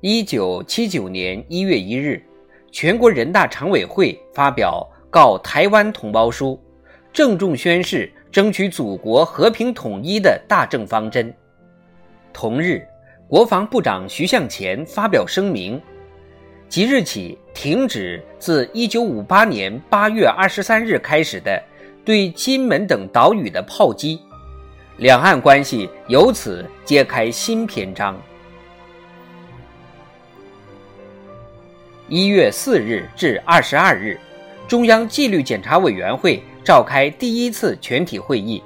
一九七九年一月一日，全国人大常委会发表《告台湾同胞书》，郑重宣示。争取祖国和平统一的大政方针。同日，国防部长徐向前发表声明，即日起停止自1958年8月23日开始的对金门等岛屿的炮击，两岸关系由此揭开新篇章。一月四日至二十二日，中央纪律检查委员会。召开第一次全体会议，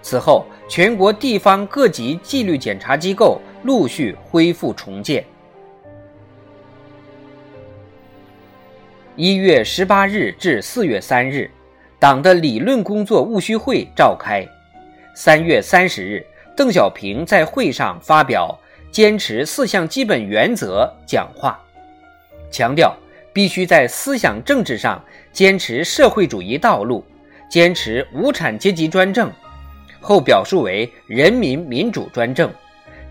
此后全国地方各级纪律检查机构陆续恢复重建。一月十八日至四月三日，党的理论工作务虚会召开。三月三十日，邓小平在会上发表坚持四项基本原则讲话，强调必须在思想政治上坚持社会主义道路。坚持无产阶级专政，后表述为人民民主专政；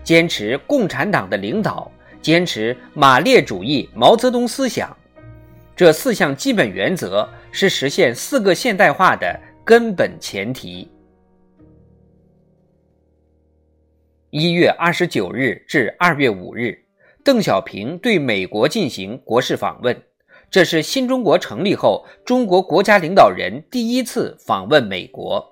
坚持共产党的领导，坚持马列主义毛泽东思想。这四项基本原则是实现四个现代化的根本前提。一月二十九日至二月五日，邓小平对美国进行国事访问。这是新中国成立后，中国国家领导人第一次访问美国。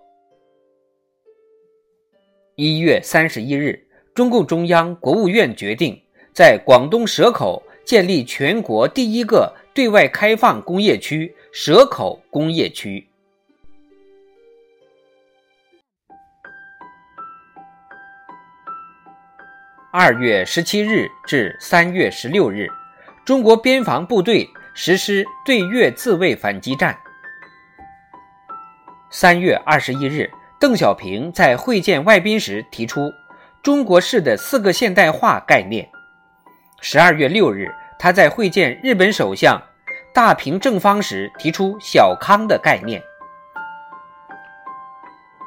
一月三十一日，中共中央、国务院决定在广东蛇口建立全国第一个对外开放工业区——蛇口工业区。二月十七日至三月十六日，中国边防部队。实施对越自卫反击战。三月二十一日，邓小平在会见外宾时提出“中国式的四个现代化”概念。十二月六日，他在会见日本首相大平正方时提出“小康”的概念。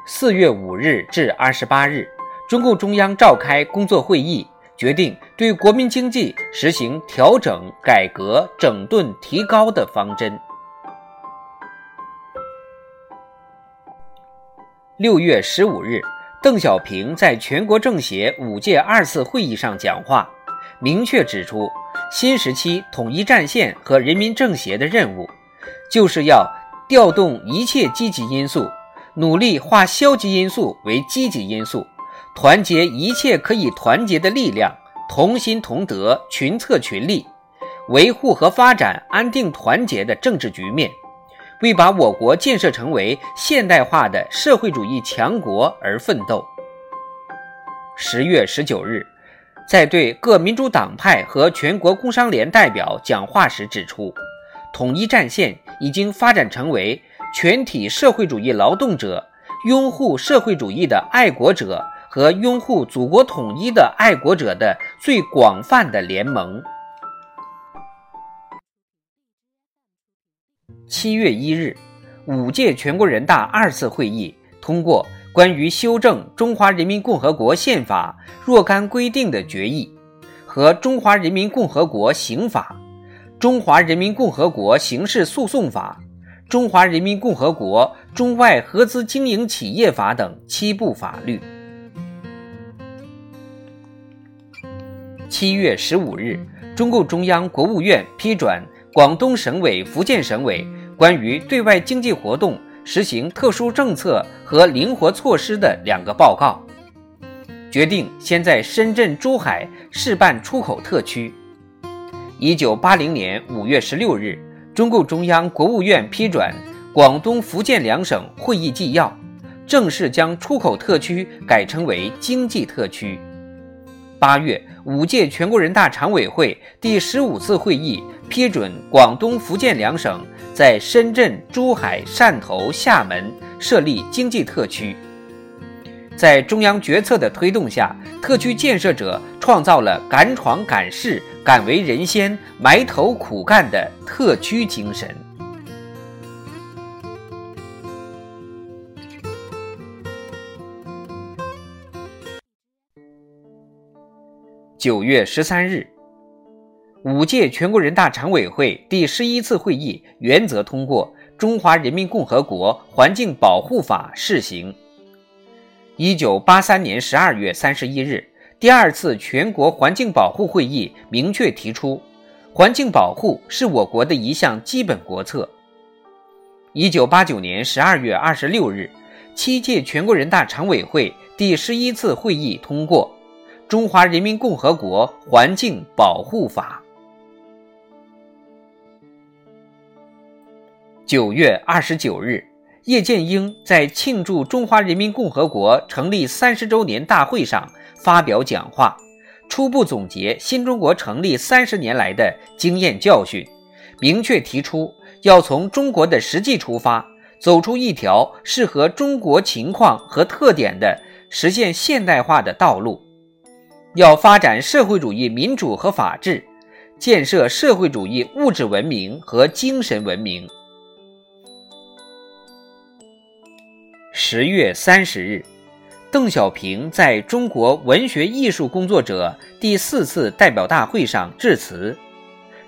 四月五日至二十八日，中共中央召开工作会议。决定对国民经济实行调整、改革、整顿、提高的方针。六月十五日，邓小平在全国政协五届二次会议上讲话，明确指出，新时期统一战线和人民政协的任务，就是要调动一切积极因素，努力化消极因素为积极因素。团结一切可以团结的力量，同心同德，群策群力，维护和发展安定团结的政治局面，为把我国建设成为现代化的社会主义强国而奋斗。十月十九日，在对各民主党派和全国工商联代表讲话时指出，统一战线已经发展成为全体社会主义劳动者、拥护社会主义的爱国者。和拥护祖国统一的爱国者的最广泛的联盟。七月一日，五届全国人大二次会议通过关于修正《中华人民共和国宪法》若干规定的决议和《中华人民共和国刑法》《中华人民共和国刑事诉讼法》《中华人民共和国中外合资经营企业法》等七部法律。七月十五日，中共中央、国务院批准广东省委、福建省委关于对外经济活动实行特殊政策和灵活措施的两个报告，决定先在深圳、珠海试办出口特区。一九八零年五月十六日，中共中央、国务院批准广东、福建两省会议纪要，正式将出口特区改称为经济特区。八月，五届全国人大常委会第十五次会议批准广东、福建两省在深圳、珠海、汕头、厦门设立经济特区。在中央决策的推动下，特区建设者创造了敢闯敢试、敢为人先、埋头苦干的特区精神。九月十三日，五届全国人大常委会第十一次会议原则通过《中华人民共和国环境保护法》试行。一九八三年十二月三十一日，第二次全国环境保护会议明确提出，环境保护是我国的一项基本国策。一九八九年十二月二十六日，七届全国人大常委会第十一次会议通过《中华人民共和国环境保护法》。九月二十九日。叶剑英在庆祝中华人民共和国成立三十周年大会上发表讲话，初步总结新中国成立三十年来的经验教训，明确提出要从中国的实际出发，走出一条适合中国情况和特点的实现现代化的道路，要发展社会主义民主和法治，建设社会主义物质文明和精神文明。十月三十日，邓小平在中国文学艺术工作者第四次代表大会上致辞，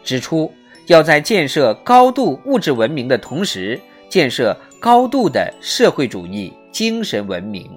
指出要在建设高度物质文明的同时，建设高度的社会主义精神文明。